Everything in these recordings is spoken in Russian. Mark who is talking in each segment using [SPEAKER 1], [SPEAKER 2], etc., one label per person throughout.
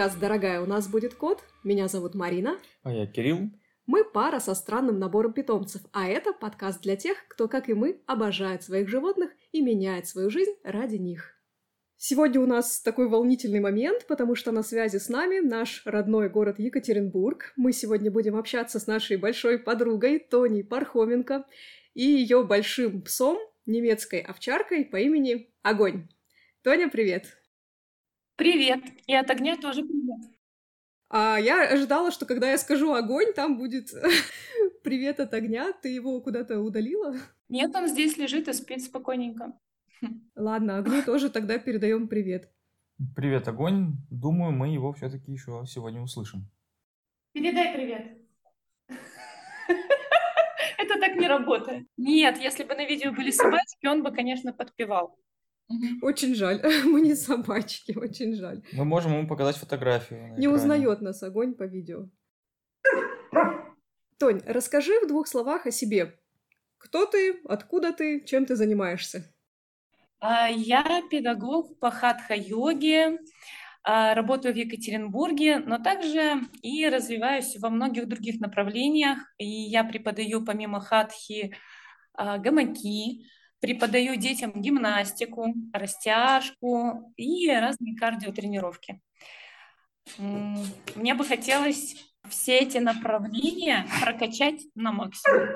[SPEAKER 1] Подкаст «Дорогая, у нас будет кот». Меня зовут Марина.
[SPEAKER 2] А я Кирилл.
[SPEAKER 1] Мы пара со странным набором питомцев, а это подкаст для тех, кто, как и мы, обожает своих животных и меняет свою жизнь ради них. Сегодня у нас такой волнительный момент, потому что на связи с нами наш родной город Екатеринбург. Мы сегодня будем общаться с нашей большой подругой Тони Пархоменко и ее большим псом, немецкой овчаркой по имени Огонь. Тоня, привет!
[SPEAKER 3] Привет! И от огня тоже привет.
[SPEAKER 1] А я ожидала, что когда я скажу огонь, там будет привет от огня. Ты его куда-то удалила?
[SPEAKER 3] Нет, он здесь лежит и спит спокойненько.
[SPEAKER 1] Ладно, огню тоже тогда передаем привет.
[SPEAKER 2] Привет, огонь. Думаю, мы его все-таки еще сегодня услышим.
[SPEAKER 3] Передай привет. Это так не работает. Нет, если бы на видео были собачки, он бы, конечно, подпевал.
[SPEAKER 1] Очень жаль. Мы не собачки, очень жаль.
[SPEAKER 2] Мы можем ему показать фотографию.
[SPEAKER 1] Не узнает нас огонь по видео. Тонь, расскажи в двух словах о себе. Кто ты, откуда ты, чем ты занимаешься?
[SPEAKER 3] А, я педагог по хатха-йоге, а, работаю в Екатеринбурге, но также и развиваюсь во многих других направлениях. И я преподаю помимо хатхи а, гамаки, Преподаю детям гимнастику, растяжку и разные кардиотренировки. Мне бы хотелось все эти направления прокачать на максимум.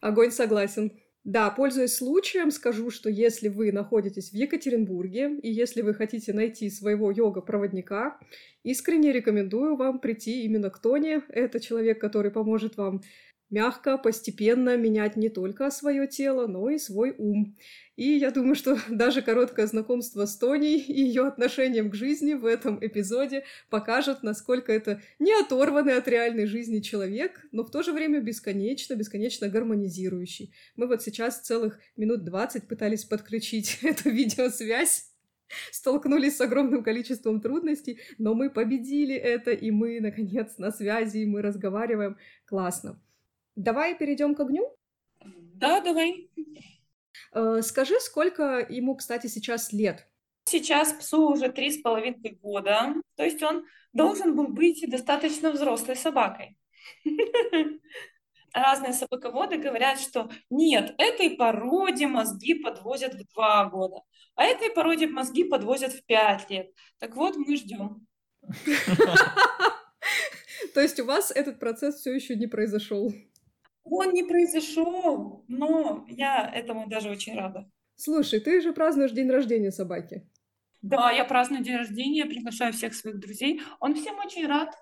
[SPEAKER 1] Огонь согласен. Да, пользуясь случаем, скажу, что если вы находитесь в Екатеринбурге и если вы хотите найти своего йога-проводника, искренне рекомендую вам прийти именно к Тоне. Это человек, который поможет вам мягко, постепенно менять не только свое тело, но и свой ум. И я думаю, что даже короткое знакомство с Тоней и ее отношением к жизни в этом эпизоде покажет, насколько это не оторванный от реальной жизни человек, но в то же время бесконечно, бесконечно гармонизирующий. Мы вот сейчас целых минут 20 пытались подключить эту видеосвязь столкнулись с огромным количеством трудностей, но мы победили это, и мы, наконец, на связи, и мы разговариваем. Классно. Давай перейдем к огню?
[SPEAKER 3] Да, давай.
[SPEAKER 1] Э, скажи, сколько ему, кстати, сейчас лет?
[SPEAKER 3] Сейчас псу уже три с половиной года, то есть он должен был быть достаточно взрослой собакой. Разные собаководы говорят, что нет, этой породе мозги подвозят в два года, а этой породе мозги подвозят в пять лет. Так вот, мы ждем.
[SPEAKER 1] То есть у вас этот процесс все еще не произошел?
[SPEAKER 3] Он не произошел, но я этому даже очень рада.
[SPEAKER 1] Слушай, ты же празднуешь день рождения собаки.
[SPEAKER 3] Да, я праздную день рождения, приглашаю всех своих друзей. Он всем очень рад.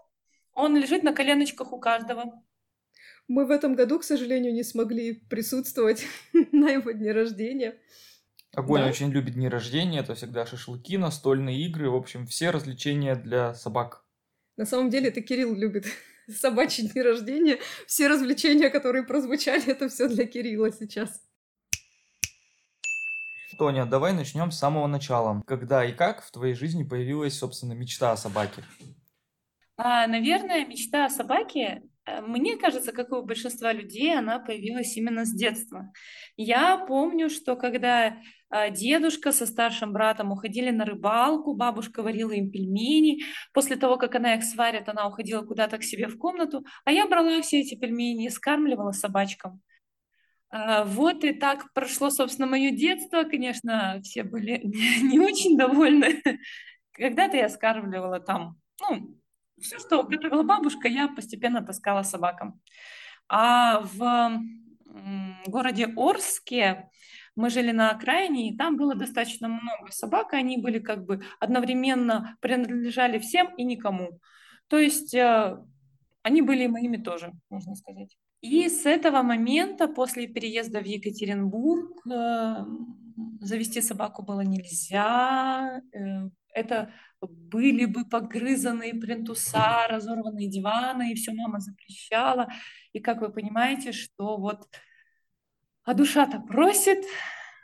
[SPEAKER 3] Он лежит на коленочках у каждого.
[SPEAKER 1] Мы в этом году, к сожалению, не смогли присутствовать на его дне рождения.
[SPEAKER 2] Огонь да? очень любит дни рождения, это всегда шашлыки, настольные игры, в общем, все развлечения для собак.
[SPEAKER 1] На самом деле это Кирилл любит собачий день рождения. Все развлечения, которые прозвучали, это все для Кирилла сейчас.
[SPEAKER 2] Тоня, давай начнем с самого начала. Когда и как в твоей жизни появилась, собственно, мечта о собаке?
[SPEAKER 3] А, наверное, мечта о собаке Э, мне кажется, как и у большинства людей, она появилась именно с детства. Я помню, что когда дедушка со старшим братом уходили на рыбалку, бабушка варила им пельмени. После того, как она их сварит, она уходила куда-то к себе в комнату, а я брала все эти пельмени и скармливала собачкам. Э, вот и так прошло, собственно, мое детство. Конечно, все были не очень довольны. Когда-то я скармливала там, ну, все, что готовила бабушка, я постепенно таскала собакам. А в городе Орске мы жили на окраине, и там было достаточно много собак, и они были как бы одновременно принадлежали всем и никому. То есть э, они были моими тоже, можно сказать. И с этого момента, после переезда в Екатеринбург, э, завести собаку было нельзя. Э, это были бы погрызанные плинтуса, разорванные диваны, и все мама запрещала. И как вы понимаете, что вот а душа-то просит,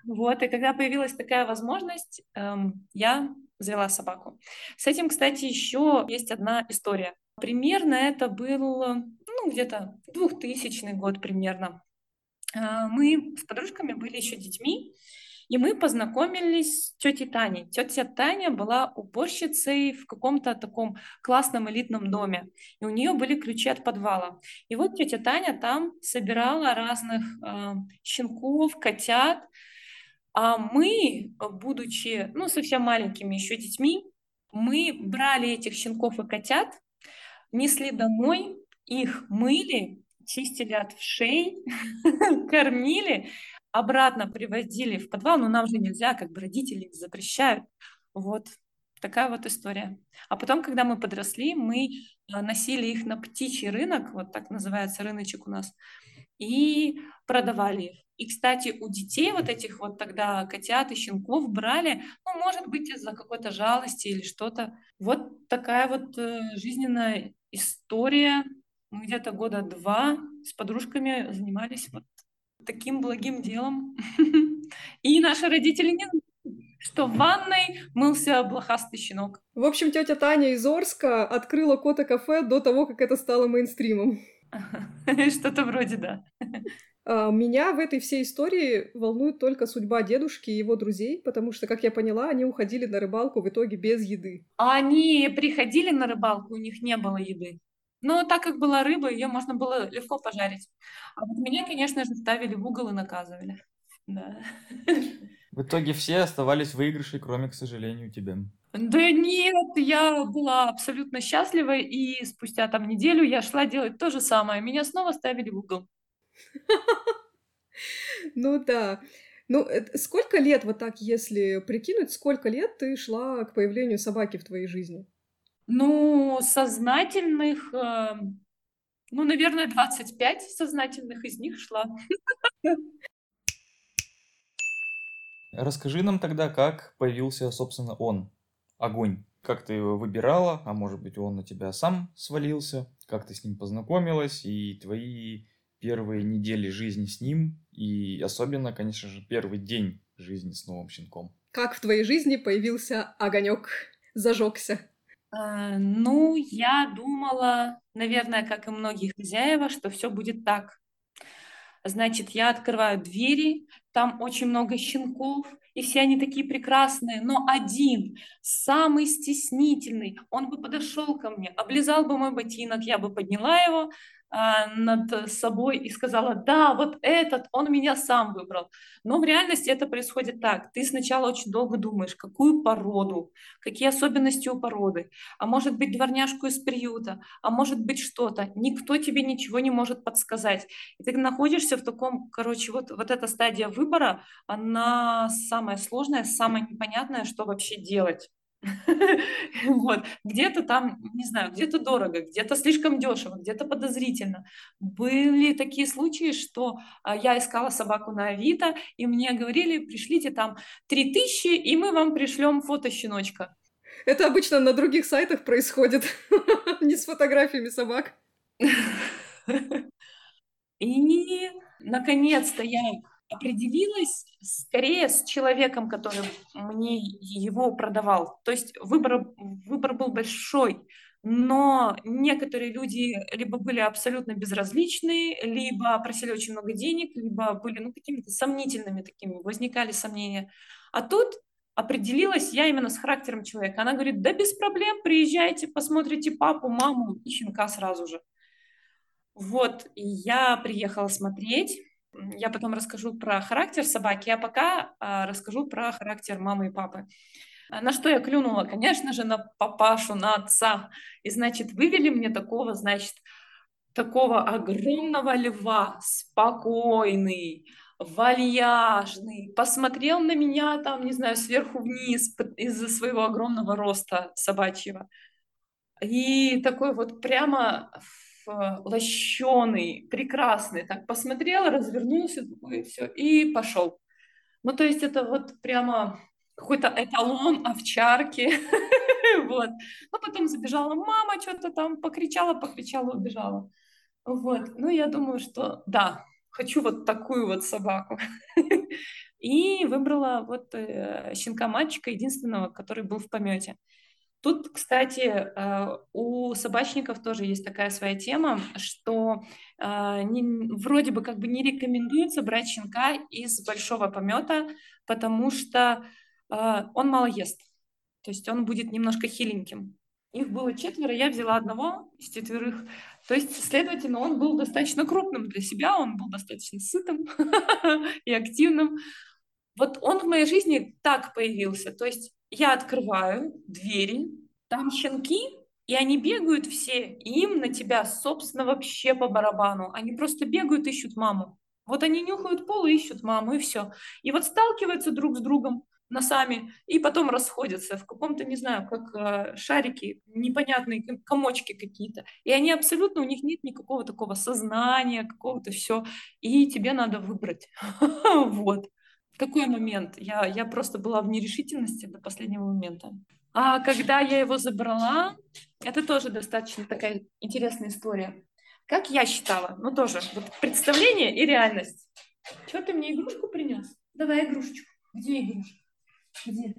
[SPEAKER 3] вот, и когда появилась такая возможность, эм, я завела собаку. С этим, кстати, еще есть одна история. Примерно это был, ну, где-то 2000 год примерно. Э, мы с подружками были еще детьми, И мы познакомились с тетей Таней. Тетя Таня была уборщицей в каком-то таком классном элитном доме. И у нее были ключи от подвала. И вот тетя Таня там собирала разных э, щенков, котят. А мы, будучи ну, совсем маленькими еще детьми, мы брали этих щенков и котят, несли домой, их мыли, чистили от вшей, кормили, обратно привозили в подвал, но нам же нельзя, как бы родители запрещают. Вот такая вот история. А потом, когда мы подросли, мы а, носили их на птичий рынок, вот так называется рыночек у нас, и продавали их. И, кстати, у детей вот этих вот тогда котят и щенков брали, ну, может быть, из-за какой-то жалости или что-то. Вот такая вот э, жизненная история. Мы где-то года два с подружками занимались вот таким благим делом. И наши родители не что в ванной мылся блохастый щенок.
[SPEAKER 1] В общем, тетя Таня из Орска открыла кота-кафе до того, как это стало мейнстримом.
[SPEAKER 3] Что-то вроде, да.
[SPEAKER 1] А, меня в этой всей истории волнует только судьба дедушки и его друзей, потому что, как я поняла, они уходили на рыбалку в итоге без еды.
[SPEAKER 3] Они приходили на рыбалку, у них не было еды. Но так как была рыба, ее можно было легко пожарить. А вот меня, конечно же, ставили в угол и наказывали. Да.
[SPEAKER 2] В итоге все оставались в выигрыше, кроме, к сожалению, тебя.
[SPEAKER 3] Да нет, я была абсолютно счастлива, и спустя там неделю я шла делать то же самое. Меня снова ставили в угол.
[SPEAKER 1] Ну да. Ну, сколько лет, вот так, если прикинуть, сколько лет ты шла к появлению собаки в твоей жизни?
[SPEAKER 3] Ну, сознательных, э, ну, наверное, 25 сознательных из них шла.
[SPEAKER 2] Расскажи нам тогда, как появился, собственно, он, огонь. Как ты его выбирала, а может быть, он на тебя сам свалился, как ты с ним познакомилась, и твои первые недели жизни с ним, и особенно, конечно же, первый день жизни с новым щенком.
[SPEAKER 1] Как в твоей жизни появился огонек, зажегся?
[SPEAKER 3] Э, ну, я думала, наверное, как и многие хозяева, что все будет так. Значит, я открываю двери, там очень много щенков, и все они такие прекрасные, но один, самый стеснительный, он бы подошел ко мне, облизал бы мой ботинок, я бы подняла его, над собой и сказала, да, вот этот, он меня сам выбрал. Но в реальности это происходит так. Ты сначала очень долго думаешь, какую породу, какие особенности у породы, а может быть дворняжку из приюта, а может быть что-то. Никто тебе ничего не может подсказать. И ты находишься в таком, короче, вот, вот эта стадия выбора, она самая сложная, самая непонятная, что вообще делать. Вот. Где-то там, не знаю, где-то дорого, где-то слишком дешево, где-то подозрительно. Были такие случаи, что а, я искала собаку на Авито, и мне говорили, пришлите там 3000, и мы вам пришлем фото щеночка.
[SPEAKER 1] Это обычно на других сайтах происходит, не с фотографиями собак.
[SPEAKER 3] И наконец-то я определилась скорее с человеком, который мне его продавал. То есть выбор, выбор был большой, но некоторые люди либо были абсолютно безразличны, либо просили очень много денег, либо были ну, какими-то сомнительными такими, возникали сомнения. А тут определилась я именно с характером человека. Она говорит, да без проблем, приезжайте, посмотрите папу, маму и щенка сразу же. Вот, и я приехала смотреть, я потом расскажу про характер собаки, а пока а, расскажу про характер мамы и папы. А на что я клюнула? Конечно же, на папашу, на отца. И, значит, вывели мне такого, значит, такого огромного льва, спокойный, вальяжный, посмотрел на меня там, не знаю, сверху вниз из-за своего огромного роста собачьего. И такой вот прямо лощеный, прекрасный, так посмотрел, развернулся, и все, и пошел. Ну, то есть это вот прямо какой-то эталон овчарки, вот. Ну, потом забежала мама, что-то там покричала, покричала, убежала. Вот, ну, я думаю, что да, хочу вот такую вот собаку. И выбрала вот э, щенка мальчика, единственного, который был в помете. Тут, кстати, э, у собачников тоже есть такая своя тема, что э, не, вроде бы как бы не рекомендуется брать щенка из большого помета, потому что э, он мало ест. То есть он будет немножко хиленьким. Их было четверо, я взяла одного из четверых. То есть, следовательно, он был достаточно крупным для себя, он был достаточно сытым и активным. Вот он в моей жизни так появился. То есть я открываю двери, там щенки, и они бегают все, и им на тебя, собственно, вообще по барабану. Они просто бегают, ищут маму. Вот они нюхают пол и ищут маму, и все. И вот сталкиваются друг с другом носами, и потом расходятся в каком-то, не знаю, как э, шарики, непонятные комочки какие-то. И они абсолютно, у них нет никакого такого сознания, какого-то все. И тебе надо выбрать. Вот. Какой момент? Я, я просто была в нерешительности до последнего момента. А когда я его забрала, это тоже достаточно такая интересная история. Как я считала, ну тоже, вот представление и реальность. Что ты мне игрушку принес? Давай игрушечку. Где игрушка? Где?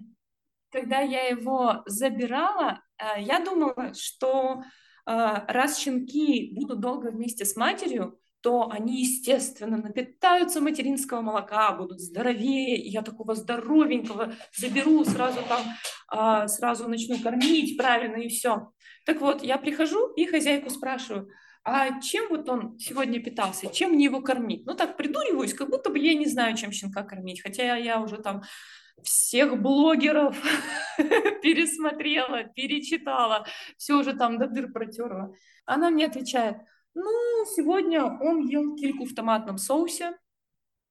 [SPEAKER 3] Когда я его забирала, э, я думала, что э, раз щенки будут долго вместе с матерью, то они, естественно, напитаются материнского молока, будут здоровее, я такого здоровенького заберу, сразу там, а, сразу начну кормить правильно, и все. Так вот, я прихожу и хозяйку спрашиваю, а чем вот он сегодня питался, чем мне его кормить? Ну так придуриваюсь, как будто бы я не знаю, чем щенка кормить, хотя я уже там всех блогеров пересмотрела, перечитала, все уже там до дыр протерла. Она мне отвечает – ну, сегодня он ел кильку в томатном соусе.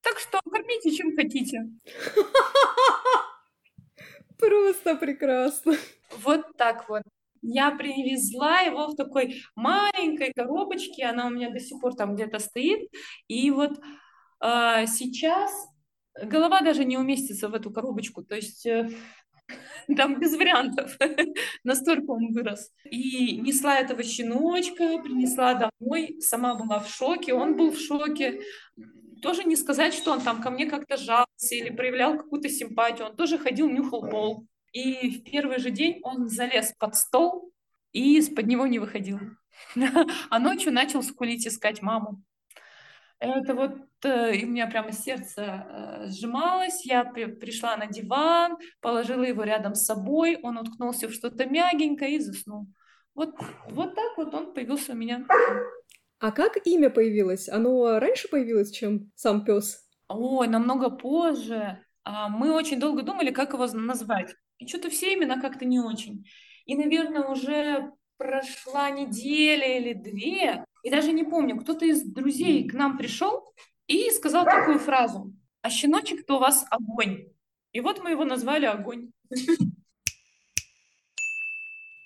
[SPEAKER 3] Так что кормите, чем хотите.
[SPEAKER 1] Просто прекрасно.
[SPEAKER 3] Вот так вот. Я привезла его в такой маленькой коробочке, она у меня до сих пор там где-то стоит. И вот э, сейчас голова даже не уместится в эту коробочку. То есть э, там без вариантов. Настолько он вырос. И несла этого щеночка, принесла домой, сама была в шоке, он был в шоке. Тоже не сказать, что он там ко мне как-то жался или проявлял какую-то симпатию. Он тоже ходил, нюхал пол. И в первый же день он залез под стол и из-под него не выходил. А ночью начал скулить, искать маму. Это вот э, и у меня прямо сердце э, сжималось. Я при, пришла на диван, положила его рядом с собой, он уткнулся в что-то мягенькое и заснул. Вот, вот так вот он появился у меня.
[SPEAKER 1] А как имя появилось? Оно раньше появилось, чем сам пес?
[SPEAKER 3] Ой, намного позже. А, мы очень долго думали, как его назвать. И что-то все имена как-то не очень. И, наверное, уже прошла неделя или две, и даже не помню, кто-то из друзей к нам пришел и сказал такую фразу. А щеночек-то у вас огонь. И вот мы его назвали огонь.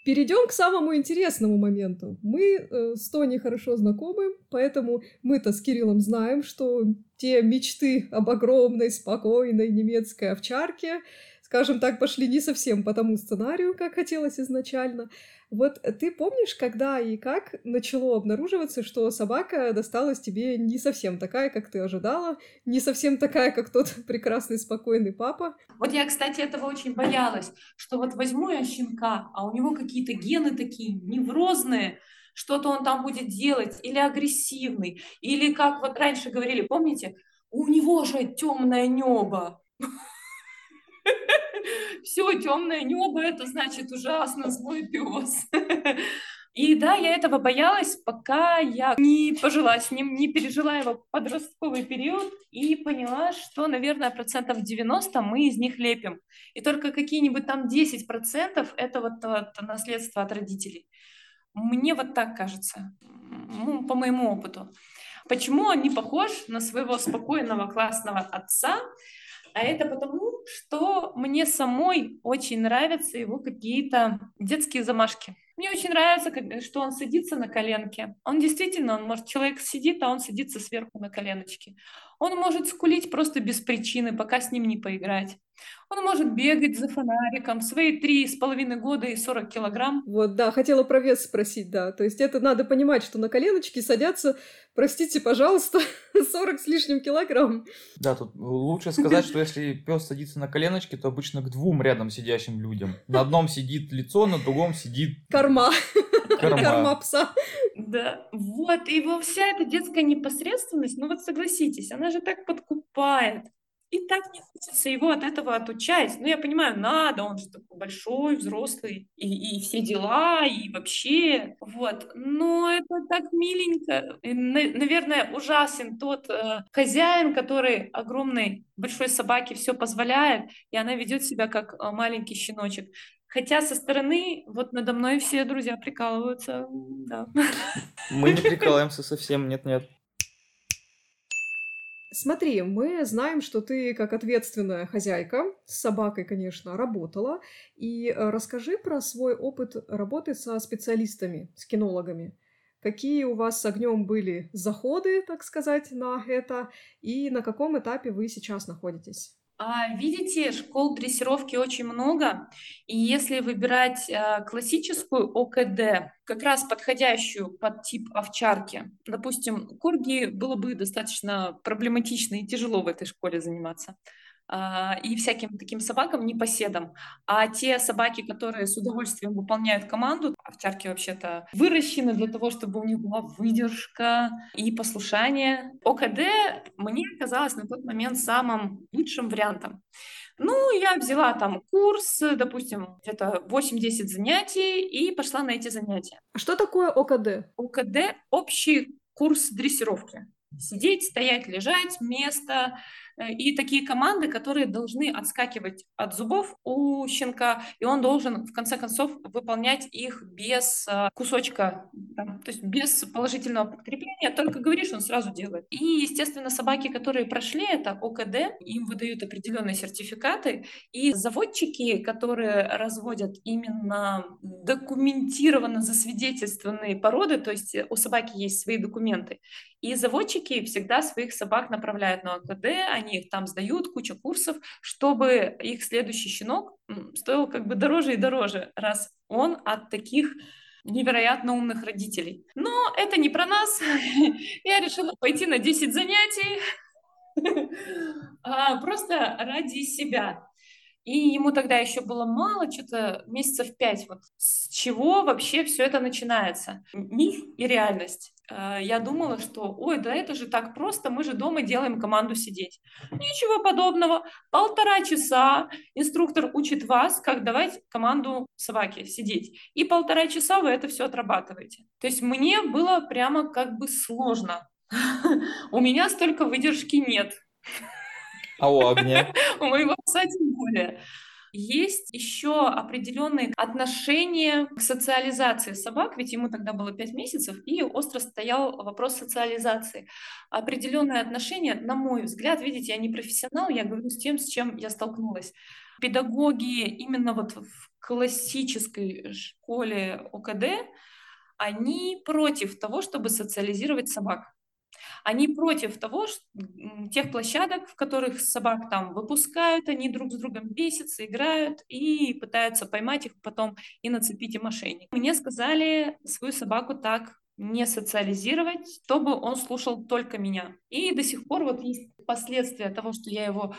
[SPEAKER 1] Перейдем к самому интересному моменту. Мы э, с Тони хорошо знакомы, поэтому мы-то с Кириллом знаем, что те мечты об огромной, спокойной немецкой овчарке, скажем так, пошли не совсем по тому сценарию, как хотелось изначально. Вот ты помнишь, когда и как начало обнаруживаться, что собака досталась тебе не совсем такая, как ты ожидала, не совсем такая, как тот прекрасный, спокойный папа?
[SPEAKER 3] Вот я, кстати, этого очень боялась, что вот возьму я щенка, а у него какие-то гены такие неврозные, что-то он там будет делать, или агрессивный, или как вот раньше говорили, помните, у него же темное небо. Все, темное небо, это значит ужасно злой пес. И да, я этого боялась, пока я не пожила с ним, не пережила его подростковый период и поняла, что, наверное, процентов 90 мы из них лепим. И только какие-нибудь там 10 процентов это вот, вот наследство от родителей. Мне вот так кажется, ну, по моему опыту. Почему он не похож на своего спокойного классного отца? А это потому, что мне самой очень нравятся его какие-то детские замашки. Мне очень нравится, что он садится на коленке. Он действительно, он может, человек сидит, а он садится сверху на коленочки. Он может скулить просто без причины, пока с ним не поиграть. Он может бегать за фонариком свои три с половиной года и 40 килограмм.
[SPEAKER 1] Вот, да, хотела про вес спросить, да. То есть это надо понимать, что на коленочки садятся, простите, пожалуйста, 40 с лишним килограмм.
[SPEAKER 2] Да, тут лучше сказать, что если пес садится на коленочки, то обычно к двум рядом сидящим людям. На одном сидит лицо, на другом сидит...
[SPEAKER 1] Корма.
[SPEAKER 2] Корма.
[SPEAKER 1] Корма пса.
[SPEAKER 3] Да, вот, и во вся эта детская непосредственность, ну вот согласитесь, она же так подкупает. И так не хочется его от этого отучать. Ну, я понимаю, надо, он же такой большой, взрослый, и, и все дела, и вообще, вот. Но это так миленько. И, наверное, ужасен тот э, хозяин, который огромной большой собаке все позволяет, и она ведет себя как э, маленький щеночек. Хотя со стороны вот надо мной все друзья прикалываются, да.
[SPEAKER 2] Мы не прикалываемся совсем, нет-нет.
[SPEAKER 1] Смотри, мы знаем, что ты как ответственная хозяйка с собакой, конечно, работала. И э, расскажи про свой опыт работы со специалистами, с кинологами. Какие у вас с огнем были заходы, так сказать, на это, и на каком этапе вы сейчас находитесь?
[SPEAKER 3] А, видите, школ дрессировки очень много, и если выбирать а, классическую ОКД, как раз подходящую под тип овчарки, допустим, корги было бы достаточно проблематично и тяжело в этой школе заниматься, и всяким таким собакам, непоседам. А те собаки, которые с удовольствием выполняют команду, овчарки вообще-то выращены для того, чтобы у них была выдержка и послушание. ОКД мне казалось на тот момент самым лучшим вариантом. Ну, я взяла там курс, допустим, где-то 8-10 занятий и пошла на эти занятия.
[SPEAKER 1] А что такое ОКД?
[SPEAKER 3] ОКД – общий курс дрессировки. Сидеть, стоять, лежать, место, и такие команды, которые должны отскакивать от зубов у щенка, и он должен в конце концов выполнять их без э, кусочка, там, то есть без положительного подкрепления, только говоришь, он сразу делает. И, естественно, собаки, которые прошли это ОКД, им выдают определенные сертификаты, и заводчики, которые разводят именно документированно засвидетельствованные породы, то есть у собаки есть свои документы, и заводчики всегда своих собак направляют на ОКД, они их там сдают, куча курсов, чтобы их следующий щенок стоил как бы дороже и дороже, раз он от таких невероятно умных родителей. Но это не про нас. Я решила пойти на 10 занятий а, просто ради себя. И ему тогда еще было мало, что-то месяцев пять. Вот с чего вообще все это начинается? Миф и реальность. Э, я думала, что, ой, да это же так просто, мы же дома делаем команду сидеть. Ничего подобного. Полтора часа инструктор учит вас, как давать команду собаке сидеть. И полтора часа вы это все отрабатываете. То есть мне было прямо как бы сложно. У меня столько выдержки нет.
[SPEAKER 2] А у огня?
[SPEAKER 3] У моего пса тем более. Есть еще определенные отношения к социализации собак, ведь ему тогда было 5 месяцев, и остро стоял вопрос социализации. Определенные отношения, на мой взгляд, видите, я не профессионал, я говорю с тем, с чем я столкнулась. Педагоги именно вот в классической школе ОКД, они против того, чтобы социализировать собак. Они против того, что, тех площадок, в которых собак там выпускают, они друг с другом бесятся, играют и пытаются поймать их потом и нацепить им ошейник. Мне сказали свою собаку так не социализировать, чтобы он слушал только меня. И до сих пор вот есть последствия того, что я его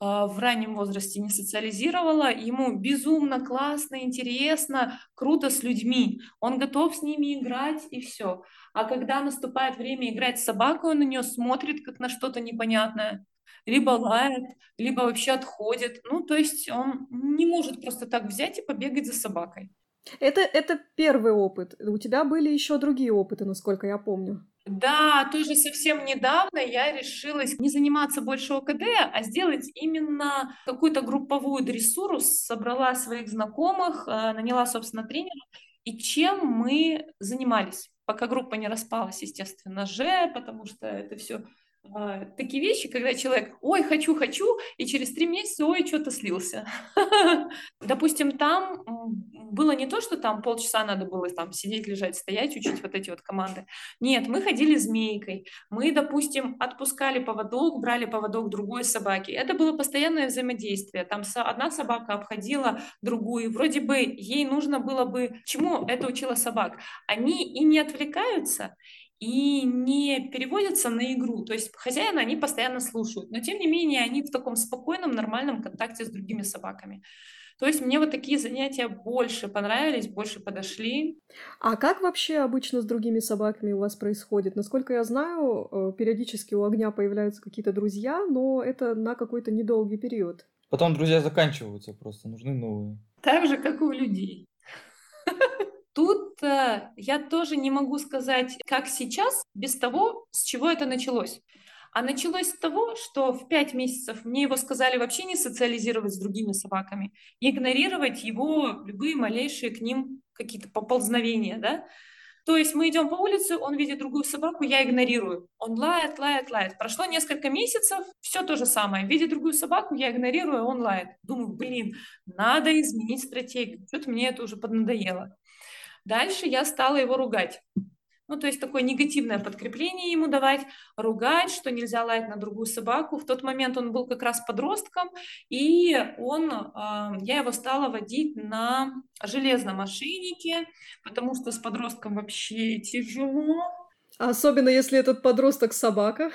[SPEAKER 3] в раннем возрасте не социализировала, ему безумно классно, интересно, круто с людьми, он готов с ними играть и все. А когда наступает время играть с собакой, он на нее смотрит как на что-то непонятное, либо лает, либо вообще отходит. Ну, то есть он не может просто так взять и побегать за собакой.
[SPEAKER 1] Это, это первый опыт. У тебя были еще другие опыты, насколько я помню.
[SPEAKER 3] Да, тоже совсем недавно я решилась не заниматься больше ОКД, а сделать именно какую-то групповую дрессуру, собрала своих знакомых, э, наняла, собственно, тренера. И чем мы занимались, пока группа не распалась, естественно, же, потому что это все а, такие вещи, когда человек, ой, хочу, хочу, и через три месяца, ой, что-то слился. Допустим, там было не то, что там полчаса надо было там сидеть, лежать, стоять, учить вот эти вот команды. Нет, мы ходили змейкой. Мы, допустим, отпускали поводок, брали поводок другой собаки. Это было постоянное взаимодействие. Там одна собака обходила другую. Вроде бы ей нужно было бы... Чему это учила собак? Они и не отвлекаются, и не переводятся на игру. То есть хозяина они постоянно слушают, но тем не менее они в таком спокойном, нормальном контакте с другими собаками. То есть мне вот такие занятия больше понравились, больше подошли.
[SPEAKER 1] А как вообще обычно с другими собаками у вас происходит? Насколько я знаю, э, периодически у огня появляются какие-то друзья, но это на какой-то недолгий период.
[SPEAKER 2] Потом друзья заканчиваются просто, нужны новые.
[SPEAKER 3] Так же, как и у людей. Тут э, я тоже не могу сказать, как сейчас, без того, с чего это началось. А началось с того, что в пять месяцев мне его сказали вообще не социализировать с другими собаками, игнорировать его любые малейшие к ним какие-то поползновения, да. То есть мы идем по улице, он видит другую собаку, я игнорирую. Он лает, лает, лает. Прошло несколько месяцев, все то же самое. Видит другую собаку, я игнорирую, он лает. Думаю, блин, надо изменить стратегию. Что-то мне это уже поднадоело. Дальше я стала его ругать. Ну, то есть такое негативное подкрепление ему давать, ругать, что нельзя лаять на другую собаку. В тот момент он был как раз подростком, и он, а, я его стала водить на железном ошейнике, потому что с подростком вообще тяжело.
[SPEAKER 1] Особенно если этот подросток собака.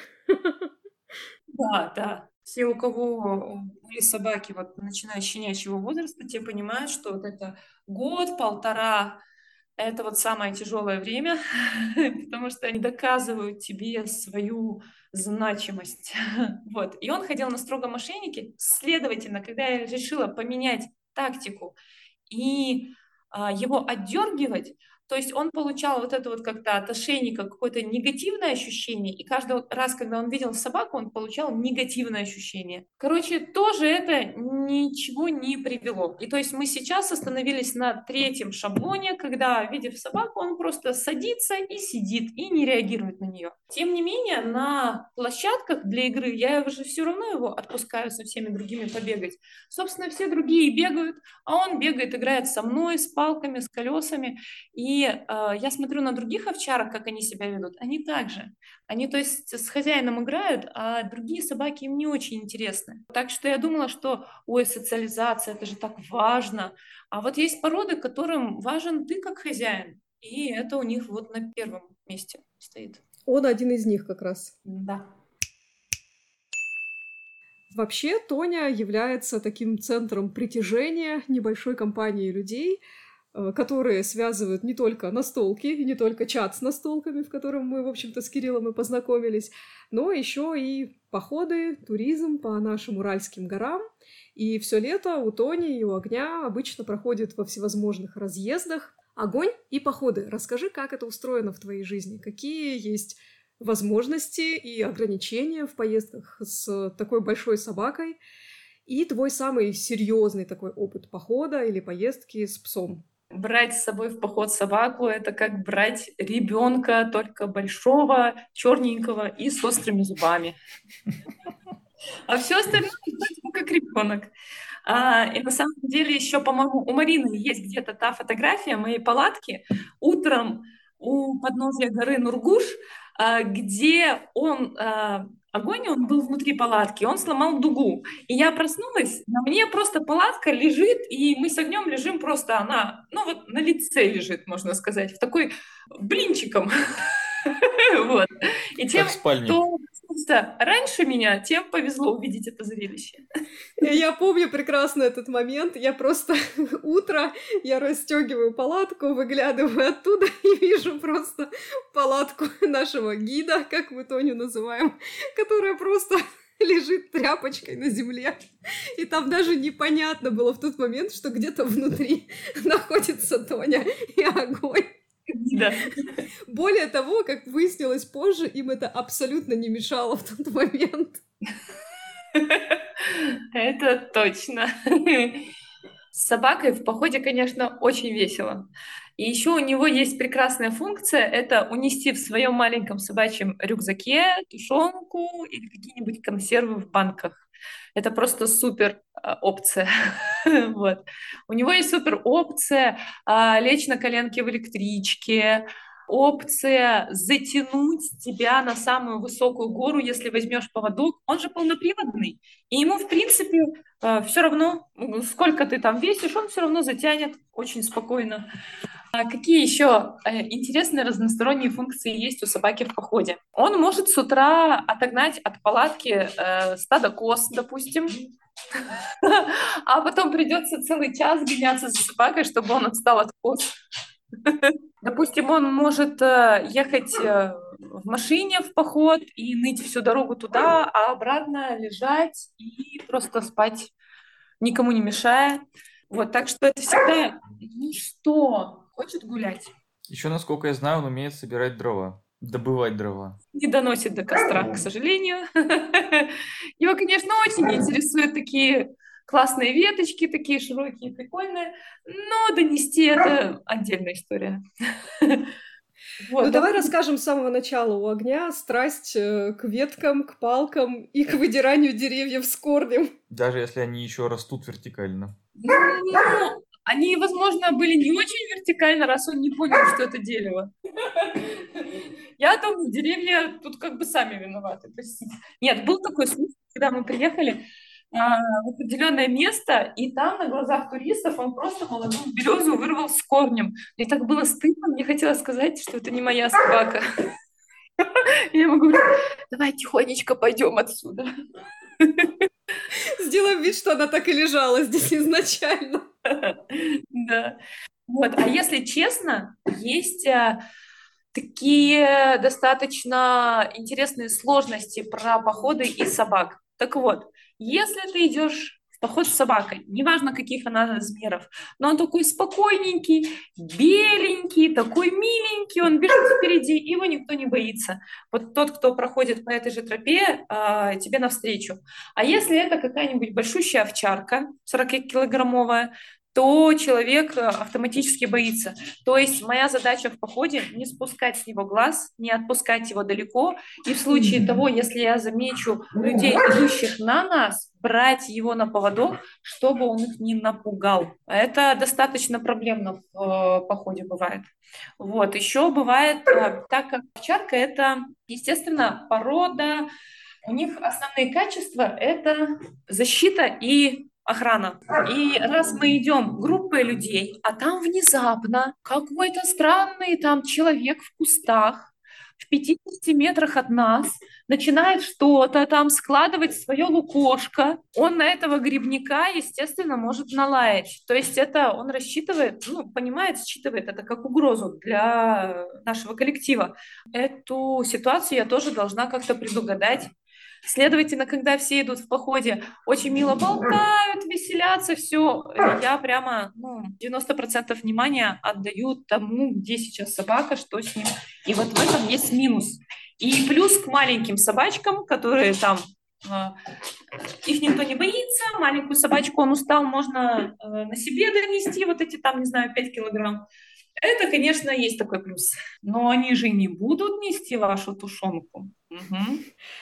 [SPEAKER 3] Да, да. Все, у кого были собаки, вот начиная с щенячьего возраста, те понимают, что вот это год, полтора это вот самое тяжелое время, потому что они доказывают тебе свою значимость. вот. И он ходил на строгом мошеннике. Следовательно, когда я решила поменять тактику и а, его отдергивать, то есть он получал вот это вот как-то от ошейника какое-то негативное ощущение, и каждый раз, когда он видел собаку, он получал негативное ощущение. Короче, тоже это ничего не привело. И то есть мы сейчас остановились на третьем шаблоне, когда, видев собаку, он просто садится и сидит, и не реагирует на нее. Тем не менее, на площадках для игры я уже все равно его отпускаю со всеми другими побегать. Собственно, все другие бегают, а он бегает, играет со мной, с палками, с колесами, и и э, я смотрю на других овчарок, как они себя ведут, они также. Они, то есть, с хозяином играют, а другие собаки им не очень интересны. Так что я думала, что, ой, социализация, это же так важно. А вот есть породы, которым важен ты как хозяин. И это у них вот на первом месте стоит.
[SPEAKER 1] Он один из них как раз.
[SPEAKER 3] Да.
[SPEAKER 1] Вообще, Тоня является таким центром притяжения небольшой компании людей – которые связывают не только настолки, не только чат с настолками, в котором мы, в общем-то, с Кириллом и познакомились, но еще и походы, туризм по нашим Уральским горам. И все лето у Тони и у Огня обычно проходит во всевозможных разъездах. Огонь и походы. Расскажи, как это устроено в твоей жизни, какие есть возможности и ограничения в поездках с такой большой собакой, и твой самый серьезный такой опыт похода или поездки с псом.
[SPEAKER 3] Брать с собой в поход собаку — это как брать ребенка, только большого, черненького и с острыми зубами. А все остальное как ребенок. А, и на самом деле еще, по-моему, у Марины есть где-то та фотография моей палатки утром у подножия горы Нургуш, а, где он а, огонь, он был внутри палатки, он сломал дугу. И я проснулась, на мне просто палатка лежит, и мы с огнем лежим просто, она, ну вот на лице лежит, можно сказать, в такой блинчиком. Вот. И тем, кто проснулся раньше меня, тем повезло увидеть это зрелище.
[SPEAKER 1] Я помню прекрасно этот момент. Я просто утро, я расстегиваю палатку, выглядываю оттуда и вижу просто палатку нашего гида, как мы Тоню называем, которая просто лежит тряпочкой на земле. И там даже непонятно было в тот момент, что где-то внутри находится Тоня и огонь.
[SPEAKER 3] Да.
[SPEAKER 1] Более того, как выяснилось позже, им это абсолютно не мешало в тот момент.
[SPEAKER 3] Это точно. С собакой в походе, конечно, очень весело. И еще у него есть прекрасная функция — это унести в своем маленьком собачьем рюкзаке тушенку или какие-нибудь консервы в банках. Это просто супер а, опция. вот. У него есть супер опция а, лечь на коленке в электричке, опция затянуть тебя на самую высокую гору, если возьмешь поводок. Он же полноприводный. И ему, в принципе, а, все равно, сколько ты там весишь, он все равно затянет очень спокойно. А какие еще э, интересные разносторонние функции есть у собаки в походе? Он может с утра отогнать от палатки э, стадо коз, допустим, а потом придется целый час гоняться за собакой, чтобы он отстал от коз. Допустим, он может э, ехать э, в машине в поход и ныть всю дорогу туда, а обратно лежать и просто спать, никому не мешая. Вот, так что это всегда, ну что, хочет гулять.
[SPEAKER 2] Еще, насколько я знаю, он умеет собирать дрова, добывать дрова.
[SPEAKER 3] Не доносит до костра, к сожалению. Его, конечно, очень интересуют такие классные веточки, такие широкие, прикольные, но донести это отдельная история.
[SPEAKER 1] Вот, ну, давай расскажем с самого начала у огня страсть э, к веткам, к палкам и к выдиранию деревьев с корнем.
[SPEAKER 2] Даже если они еще растут вертикально.
[SPEAKER 3] Ну, они, возможно, были не очень вертикально, раз он не понял, что это дерево. Я думаю, деревья тут как бы сами виноваты. Нет, был такой случай, когда мы приехали, а, в определенное место, и там на глазах туристов он просто молодую березу вырвал с корнем. Мне так было стыдно, мне хотелось сказать, что это не моя собака. Я ему говорю, давай тихонечко пойдем отсюда.
[SPEAKER 1] Сделаем вид, что она так и лежала здесь изначально.
[SPEAKER 3] Да. Вот. А если честно, есть а, такие достаточно интересные сложности про походы и собак. Так вот, если ты идешь в поход с собакой, неважно каких она размеров, но он такой спокойненький, беленький, такой миленький, он бежит впереди, его никто не боится. Вот тот, кто проходит по этой же тропе, а, тебе навстречу. А если это какая-нибудь большущая овчарка, 40-килограммовая, то человек э, автоматически боится. То есть моя задача в походе не спускать с него глаз, не отпускать его далеко. И в случае того, если я замечу людей, идущих на нас, брать его на поводок, чтобы он их не напугал. Это достаточно проблемно в э, походе бывает. Вот. Еще бывает, э, так как овчарка – это, естественно, порода, у них основные качества – это защита и охрана. И раз мы идем группой людей, а там внезапно какой-то странный там человек в кустах, в 50 метрах от нас, начинает что-то там складывать свое лукошко, он на этого грибника, естественно, может налаять. То есть это он рассчитывает, ну, понимает, считывает это как угрозу для нашего коллектива. Эту ситуацию я тоже должна как-то предугадать Следовательно, когда все идут в походе, очень мило болтают, веселятся, все, я прямо ну, 90% внимания отдаю тому, где сейчас собака, что с ним. И вот в этом есть минус. И плюс к маленьким собачкам, которые там а, их никто не боится, маленькую собачку он устал, можно э, на себе донести вот эти там, не знаю, 5 килограмм. Это, конечно, есть такой плюс. Но они же не будут нести вашу тушенку. Угу.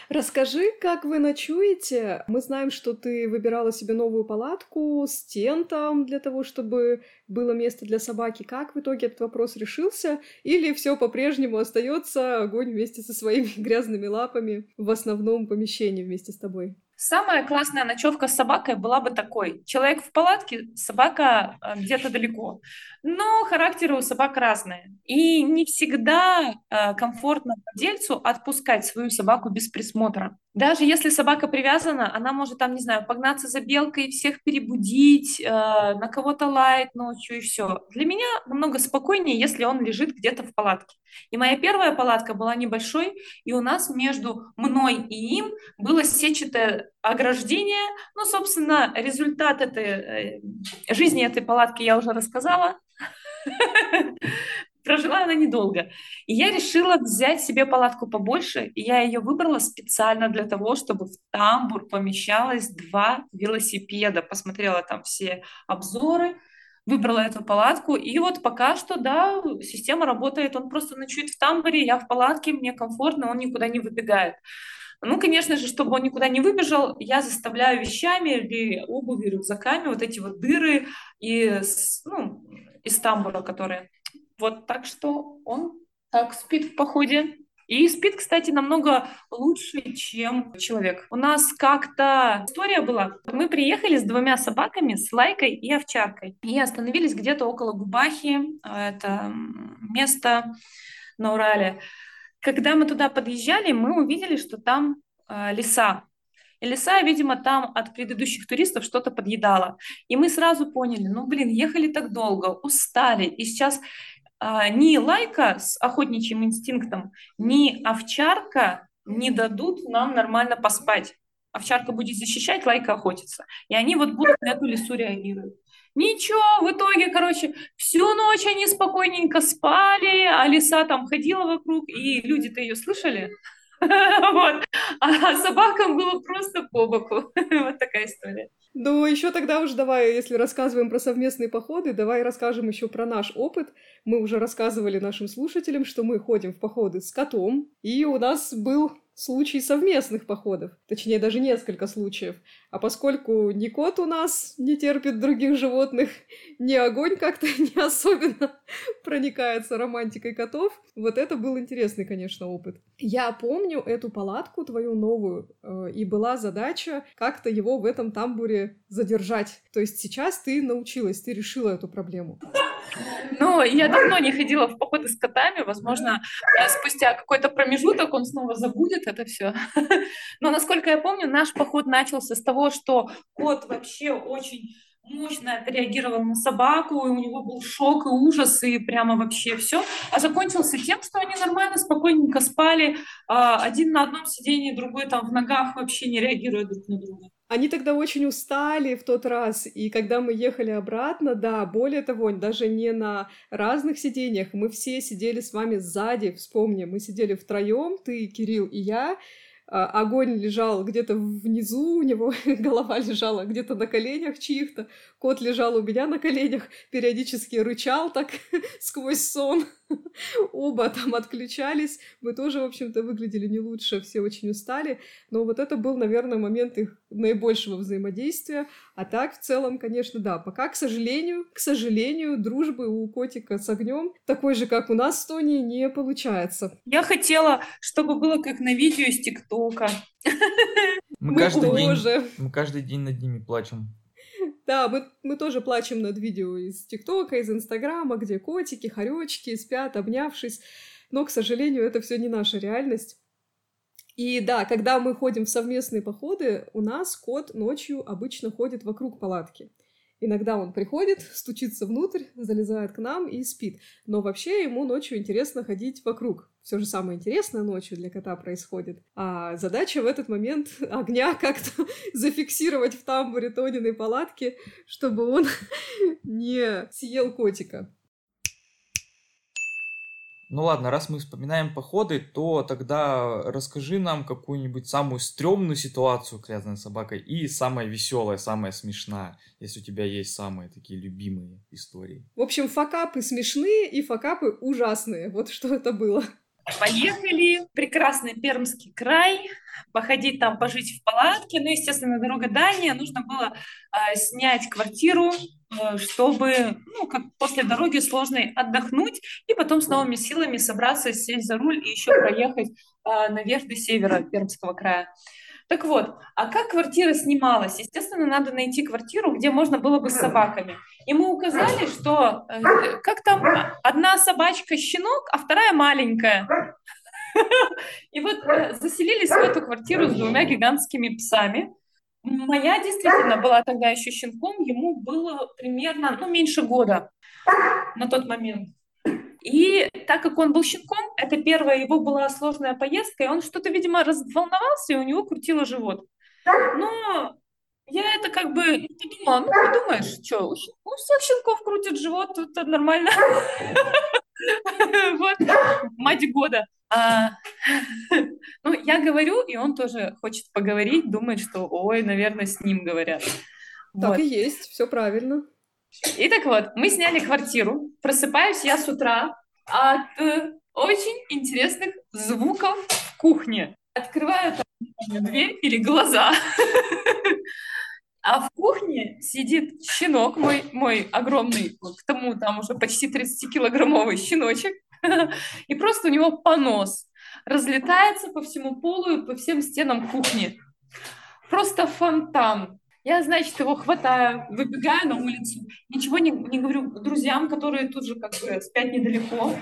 [SPEAKER 1] Расскажи, как вы ночуете. Мы знаем, что ты выбирала себе новую палатку с тентом для того, чтобы было место для собаки. Как в итоге этот вопрос решился? Или все по-прежнему остается огонь вместе со своими грязными лапами в основном помещении вместе с тобой?
[SPEAKER 3] Самая классная ночевка с собакой была бы такой. Человек в палатке, собака э, где-то далеко. Но характеры у собак разные. И не всегда э, комфортно владельцу отпускать свою собаку без присмотра. Даже если собака привязана, она может там, не знаю, погнаться за белкой, всех перебудить, э, на кого-то лаять ночью и все. Для меня намного спокойнее, если он лежит где-то в палатке. И моя первая палатка была небольшой, и у нас между мной и им было сетчатое ограждение. Ну, собственно, результат этой э, жизни этой палатки я уже рассказала. Прожила она недолго. И я решила взять себе палатку побольше, и я ее выбрала специально для того, чтобы в тамбур помещалось два велосипеда. Посмотрела там все обзоры, выбрала эту палатку, и вот пока что, да, система работает, он просто ночует в тамбуре, я в палатке, мне комфортно, он никуда не выбегает. Ну, конечно же, чтобы он никуда не выбежал, я заставляю вещами или обувью, рюкзаками вот эти вот дыры из, ну, из тамбура, которые... Вот так что он так спит в походе. И спит, кстати, намного лучше, чем человек. У нас как-то история была. Мы приехали с двумя собаками, с Лайкой и Овчаркой. И остановились где-то около Губахи. Это место на Урале. Когда мы туда подъезжали, мы увидели, что там э, леса. И леса, видимо, там от предыдущих туристов что-то подъедала. И мы сразу поняли, ну, блин, ехали так долго, устали. И сейчас ни лайка с охотничьим инстинктом, ни овчарка не дадут нам нормально поспать. Овчарка будет защищать, лайка охотиться. И они вот будут на эту лесу реагировать. Ничего, в итоге, короче, всю ночь они спокойненько спали, а лиса там ходила вокруг, и люди-то ее слышали. Вот. А собакам было просто по боку. Вот такая история.
[SPEAKER 1] Ну, еще тогда уж давай, если рассказываем про совместные походы, давай расскажем еще про наш опыт. Мы уже рассказывали нашим слушателям, что мы ходим в походы с котом, и у нас был случай совместных походов, точнее даже несколько случаев. А поскольку ни кот у нас не терпит других животных, ни огонь как-то не особенно проникается романтикой котов, вот это был интересный, конечно, опыт. Я помню эту палатку твою новую, э, и была задача как-то его в этом тамбуре задержать. То есть сейчас ты научилась, ты решила эту проблему.
[SPEAKER 3] Ну, я давно не ходила в походы с котами. Возможно, э, спустя какой-то промежуток он снова забудет это все. Но, насколько я помню, наш поход начался с того, что кот вообще очень мощно отреагировал на собаку, и у него был шок и ужас, и прямо вообще все. А закончился тем, что они нормально, спокойненько спали, а, один на одном сидении, другой там в ногах, вообще не реагируя друг на друга.
[SPEAKER 1] Они тогда очень устали в тот раз, и когда мы ехали обратно, да, более того, даже не на разных сиденьях, мы все сидели с вами сзади, вспомни, мы сидели втроем, ты, Кирилл и я, огонь лежал где-то внизу, у него голова лежала где-то на коленях чьих-то, кот лежал у меня на коленях, периодически рычал так сквозь сон. Оба там отключались. Мы тоже, в общем-то, выглядели не лучше, все очень устали. Но вот это был, наверное, момент их наибольшего взаимодействия. А так, в целом, конечно, да. Пока, к сожалению, к сожалению, дружбы у котика с огнем такой же, как у нас с Тони, не получается.
[SPEAKER 3] Я хотела, чтобы было как на видео из ТикТока.
[SPEAKER 2] Мы, мы каждый день, мы каждый день над ними плачем.
[SPEAKER 1] Да, мы, мы тоже плачем над видео из ТикТока, из Инстаграма, где котики, хоречки спят, обнявшись. Но, к сожалению, это все не наша реальность. И да, когда мы ходим в совместные походы, у нас кот ночью обычно ходит вокруг палатки. Иногда он приходит, стучится внутрь, залезает к нам и спит. Но вообще ему ночью интересно ходить вокруг. Все же самое интересное ночью для кота происходит. А задача в этот момент огня как-то зафиксировать в тамбуре Тониной палатки, чтобы он не съел котика.
[SPEAKER 2] Ну ладно, раз мы вспоминаем походы, то тогда расскажи нам какую-нибудь самую стрёмную ситуацию связанную с собакой и самая веселая, самая смешная, если у тебя есть самые такие любимые истории.
[SPEAKER 1] В общем, факапы смешные и факапы ужасные. Вот что это было.
[SPEAKER 3] Поехали. Прекрасный Пермский край. Походить там, пожить в палатке. Ну, естественно, дорога дальняя. Нужно было э, снять квартиру, чтобы, ну, как после дороги сложной отдохнуть и потом с новыми силами собраться, сесть за руль и еще проехать э, наверх до севера Пермского края. Так вот, а как квартира снималась? Естественно, надо найти квартиру, где можно было бы с собаками. И мы указали, что э, как там одна собачка щенок, а вторая маленькая. И вот э, заселились в эту квартиру с двумя гигантскими псами. Моя действительно была тогда еще щенком, ему было примерно, ну, меньше года на тот момент. И так как он был щенком, это первая его была сложная поездка, и он что-то, видимо, разволновался, и у него крутило живот. Но я это как бы подумала, ну, подумаешь, что, у всех щенков крутит живот, это нормально. Вот, мать года. А, ну, я говорю, и он тоже хочет поговорить, думает, что, ой, наверное, с ним говорят.
[SPEAKER 1] Так вот. и есть, все правильно.
[SPEAKER 3] И так вот, мы сняли квартиру. Просыпаюсь я с утра от э, очень интересных звуков в кухне. открываю там, дверь или глаза. А в кухне сидит щенок мой, мой огромный, к тому там уже почти 30-килограммовый щеночек, и просто у него понос разлетается по всему полу и по всем стенам кухни. Просто фонтан. Я, значит, его хватаю, выбегаю на улицу, ничего не, не говорю друзьям, которые тут же как бы спят недалеко.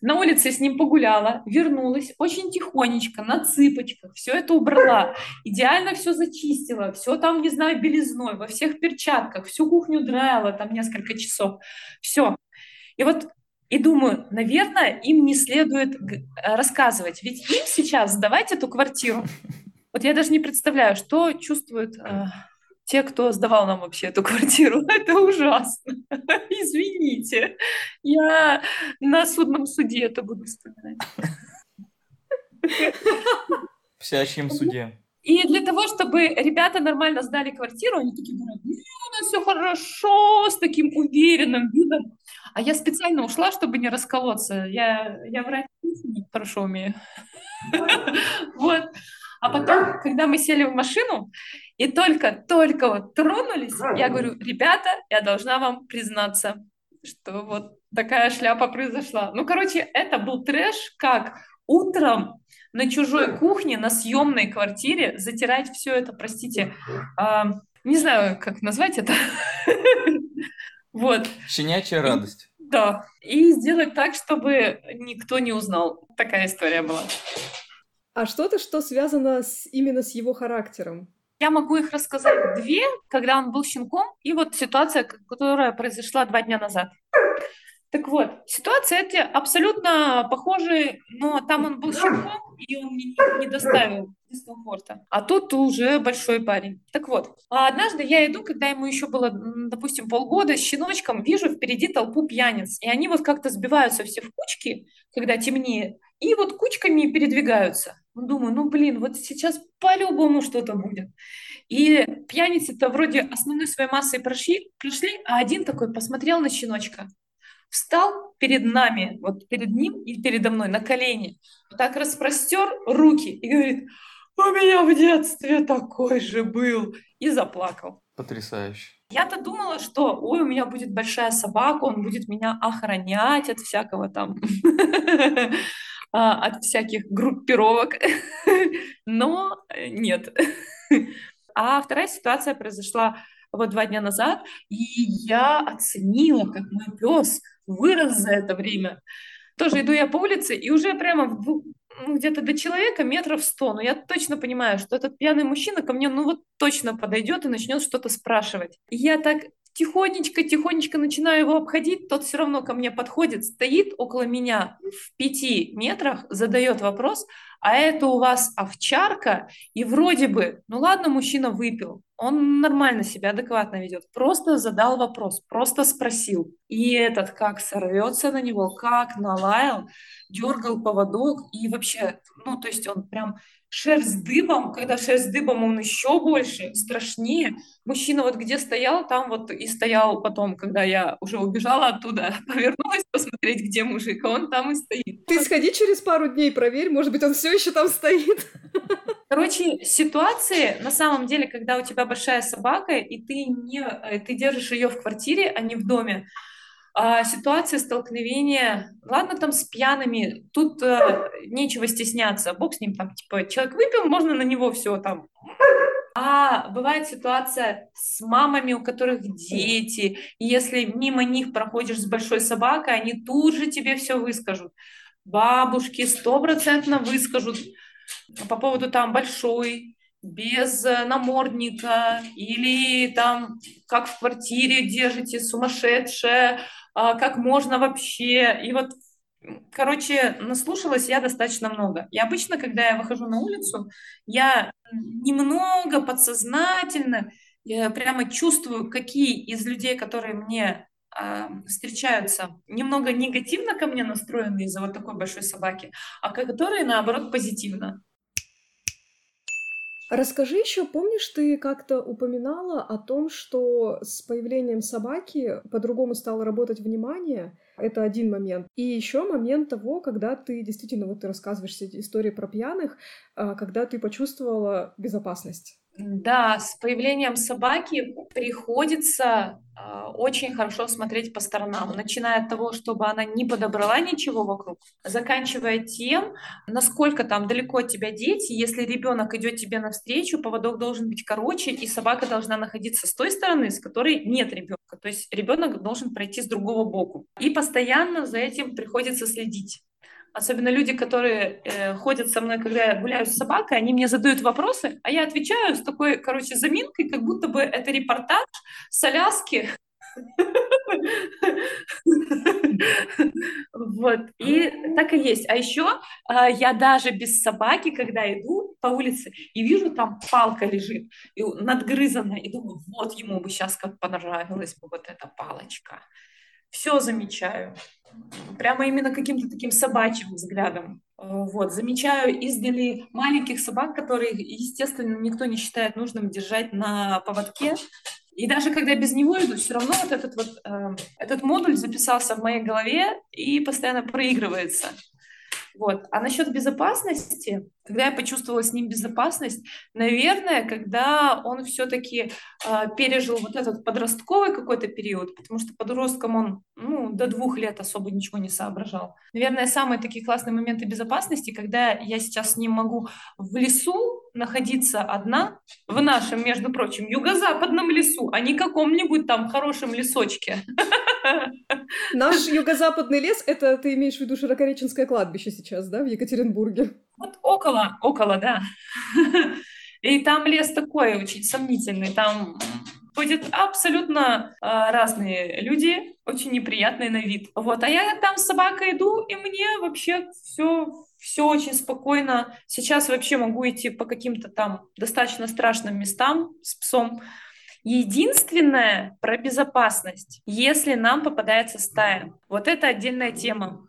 [SPEAKER 3] На улице с ним погуляла, вернулась очень тихонечко, на цыпочках, все это убрала, идеально все зачистила, все там, не знаю, белизной, во всех перчатках, всю кухню драила там несколько часов, все. И вот и думаю, наверное, им не следует рассказывать, ведь им сейчас сдавать эту квартиру. Вот я даже не представляю, что чувствуют э, те, кто сдавал нам вообще эту квартиру. Это ужасно. Извините. Я на судном суде это буду вспоминать.
[SPEAKER 2] В всячьем суде.
[SPEAKER 3] И для того, чтобы ребята нормально сдали квартиру, они такие говорят, ну, у нас все хорошо, с таким уверенным видом. А я специально ушла, чтобы не расколоться. Я, я врать хорошо умею. Вот. А потом, когда мы сели в машину, и только-только вот тронулись, я говорю, ребята, я должна вам признаться, что вот такая шляпа произошла. Ну, короче, это был трэш, как утром на чужой кухне, на съемной квартире затирать все это, простите, э, не знаю, как назвать это. Вот.
[SPEAKER 2] Щенячья радость.
[SPEAKER 3] Да. И сделать так, чтобы никто не узнал. Такая история была.
[SPEAKER 1] А что-то, что связано с, именно с его характером?
[SPEAKER 3] Я могу их рассказать две, когда он был щенком, и вот ситуация, которая произошла два дня назад. Так вот, ситуация эти абсолютно похожие, но там он был щенком, и он мне не, не доставил дискомфорта. А тут уже большой парень. Так вот, а однажды я иду, когда ему еще было, допустим, полгода, с щеночком, вижу впереди толпу пьяниц. И они вот как-то сбиваются все в кучки, когда темнеет, и вот кучками передвигаются. Думаю, ну блин, вот сейчас по-любому что-то будет. И пьяницы-то вроде основной своей массой прошли, пришли, а один такой посмотрел на щеночка, встал перед нами, вот перед ним и передо мной на колени, так распростер руки и говорит, у меня в детстве такой же был, и заплакал.
[SPEAKER 2] Потрясающе.
[SPEAKER 3] Я-то думала, что, ой, у меня будет большая собака, он будет меня охранять от всякого там от всяких группировок, но э, нет. А вторая ситуация произошла вот два дня назад, и я оценила, как мой пес вырос за это время. Тоже иду я по улице, и уже прямо в ну, где-то до человека метров сто, но я точно понимаю, что этот пьяный мужчина ко мне, ну вот точно подойдет и начнет что-то спрашивать. И я так тихонечко-тихонечко начинаю его обходить, тот все равно ко мне подходит, стоит около меня в пяти метрах, задает вопрос, а это у вас овчарка, и вроде бы, ну ладно, мужчина выпил, он нормально себя адекватно ведет, просто задал вопрос, просто спросил. И этот как сорвется на него, как налаял, дергал поводок, и вообще, ну то есть он прям шерсть дыбом, когда шерсть дыбом, он еще больше, страшнее. Мужчина вот где стоял, там вот и стоял потом, когда я уже убежала оттуда, повернулась посмотреть, где мужик, а он там и стоит.
[SPEAKER 1] Ты сходи через пару дней, проверь, может быть, он все еще там стоит.
[SPEAKER 3] Короче, ситуации, на самом деле, когда у тебя большая собака, и ты, не, э, ты держишь ее в квартире, а не в доме, а, ситуация столкновения, ладно, там с пьяными, тут э, нечего стесняться, бог с ним, там, типа, человек выпил, можно на него все там. А бывает ситуация с мамами, у которых дети, и если мимо них проходишь с большой собакой, они тут же тебе все выскажут. Бабушки стопроцентно выскажут по поводу там большой, без э, намордника или там как в квартире держите сумасшедшая, а, как можно вообще. И вот, короче, наслушалась я достаточно много. И обычно, когда я выхожу на улицу, я немного подсознательно я прямо чувствую, какие из людей, которые мне э, встречаются, немного негативно ко мне настроены из-за вот такой большой собаки, а которые, наоборот, позитивно.
[SPEAKER 1] Расскажи еще, помнишь, ты как-то упоминала о том, что с появлением собаки по-другому стало работать внимание. Это один момент. И еще момент того, когда ты действительно, вот ты рассказываешь все эти истории про пьяных, а, когда ты почувствовала безопасность.
[SPEAKER 3] Да, с появлением собаки приходится э, очень хорошо смотреть по сторонам, начиная от того, чтобы она не подобрала ничего вокруг, заканчивая тем, насколько там далеко от тебя дети. Если ребенок идет тебе навстречу, поводок должен быть короче, и собака должна находиться с той стороны, с которой нет ребенка. То есть ребенок должен пройти с другого боку. И постоянно за этим приходится следить. Особенно люди, которые э, ходят со мной, когда я гуляю с собакой, они мне задают вопросы, а я отвечаю с такой, короче, заминкой, как будто бы это репортаж с Аляски. Вот, и так и есть. А еще а, я даже без собаки, когда иду по улице и вижу, там палка лежит, и надгрызанная, и думаю, вот ему бы сейчас как понравилась бы вот эта палочка. Все замечаю прямо именно каким-то таким собачьим взглядом. Э, вот, замечаю издали маленьких собак, которые, естественно, никто не считает нужным держать на поводке. И даже когда без него иду, все равно вот этот вот э, этот модуль записался в моей голове и постоянно проигрывается. Вот. А насчет безопасности, когда я почувствовала с ним безопасность, наверное, когда он все-таки э, а, пережил вот этот подростковый какой-то период, потому что подростком он ну, до двух лет особо ничего не соображал. Наверное, самые такие классные моменты безопасности, когда я сейчас с ним могу в лесу находиться одна, в нашем, между прочим, юго-западном лесу, а не каком-нибудь там хорошем лесочке.
[SPEAKER 1] Наш юго-западный лес, это ты имеешь в виду Широкореченское кладбище сейчас, да, в Екатеринбурге?
[SPEAKER 3] Вот около, около, да. И там лес такой очень сомнительный, там ходят абсолютно э, разные люди, очень неприятные на вид. Вот, а я там с собакой иду, и мне вообще все все очень спокойно. Сейчас вообще могу идти по каким-то там достаточно страшным местам с псом. Единственное про безопасность, если нам попадается стая. Вот это отдельная тема.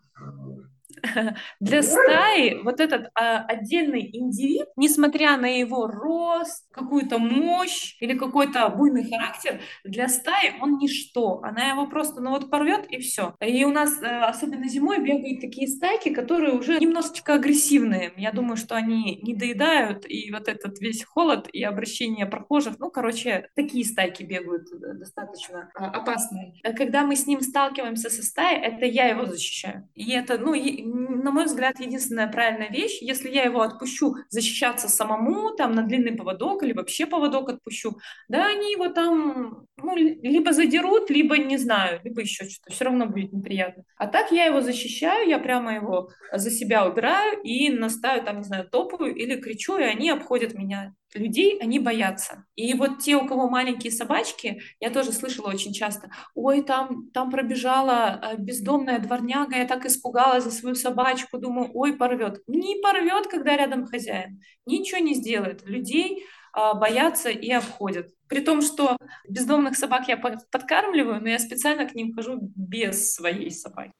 [SPEAKER 3] Для стаи вот этот а, отдельный индивид, несмотря на его рост, какую-то мощь или какой-то буйный характер, для стаи он ничто. Она его просто ну вот порвет и все. И у нас, э, особенно зимой, бегают такие стайки, которые уже немножечко агрессивные. Я думаю, что они не доедают, и вот этот весь холод и обращение прохожих, ну, короче, такие стайки бегают э, достаточно а, опасные. Когда мы с ним сталкиваемся со стаей, это я его защищаю. И это, ну, на мой взгляд, единственная правильная вещь. Если я его отпущу защищаться самому, там, на длинный поводок или вообще поводок отпущу, да, они его там, ну, либо задерут, либо, не знаю, либо еще что-то, все равно будет неприятно. А так я его защищаю, я прямо его за себя убираю и наставю, там, не знаю, топаю или кричу, и они обходят меня людей, они боятся. И вот те, у кого маленькие собачки, я тоже слышала очень часто, ой, там, там пробежала э, бездомная дворняга, я так испугалась за свою собачку, думаю, ой, порвет. Не порвет, когда рядом хозяин, ничего не сделает. Людей а, боятся и обходят. При том, что бездомных собак я подкармливаю, но я специально к ним хожу без своей собаки.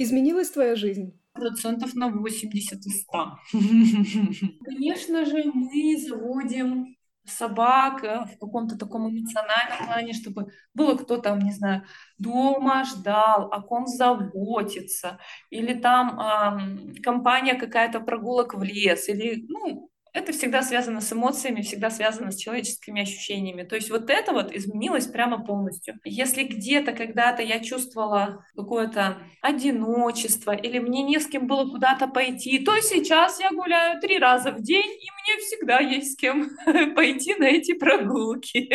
[SPEAKER 1] Изменилась твоя жизнь?
[SPEAKER 3] процентов на 80 из 100. Конечно же, мы заводим собак э, в каком-то таком эмоциональном плане, чтобы было кто там, не знаю, дома ждал, о ком заботиться, или там эм, компания какая-то прогулок в лес, или, ну, это всегда связано с эмоциями, всегда связано с человеческими ощущениями. То есть вот это вот изменилось прямо полностью. Если где-то когда-то я чувствовала какое-то одиночество или мне не с кем было куда-то пойти, то сейчас я гуляю три раза в день, и мне всегда есть с кем пойти на эти прогулки.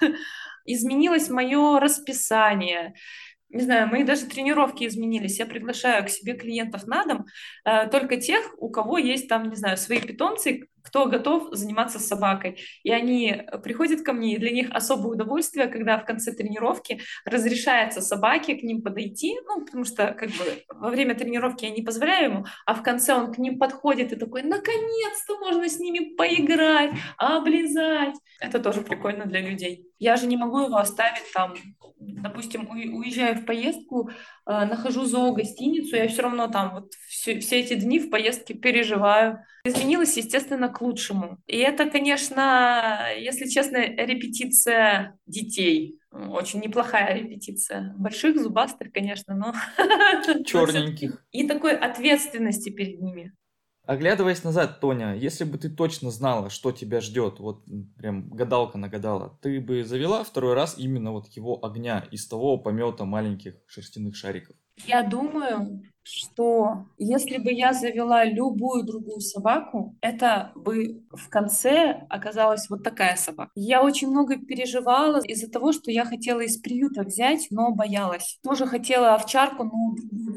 [SPEAKER 3] Изменилось мое расписание не знаю, мои даже тренировки изменились. Я приглашаю к себе клиентов на дом э, только тех, у кого есть там, не знаю, свои питомцы, кто готов заниматься с собакой. И они приходят ко мне, и для них особое удовольствие, когда в конце тренировки разрешается собаке к ним подойти, ну, потому что как бы во время тренировки я не позволяю ему, а в конце он к ним подходит и такой, наконец-то можно с ними поиграть, облизать. Это тоже прикольно для людей. Я же не могу его оставить там допустим, уезжаю в поездку, э, нахожу зоогостиницу, я все равно там вот все, все эти дни в поездке переживаю. Изменилось, естественно, к лучшему. И это, конечно, если честно, репетиция детей. Очень неплохая репетиция. Больших, зубастых, конечно, но...
[SPEAKER 2] Черненьких.
[SPEAKER 3] И такой ответственности перед ними.
[SPEAKER 2] Оглядываясь назад, Тоня, если бы ты точно знала, что тебя ждет, вот прям гадалка нагадала, ты бы завела второй раз именно вот его огня из того помета маленьких шерстяных шариков?
[SPEAKER 3] Я думаю, что если бы я завела любую другую собаку, это бы в конце оказалась вот такая собака. Я очень много переживала из-за того, что я хотела из приюта взять, но боялась. Тоже хотела овчарку, но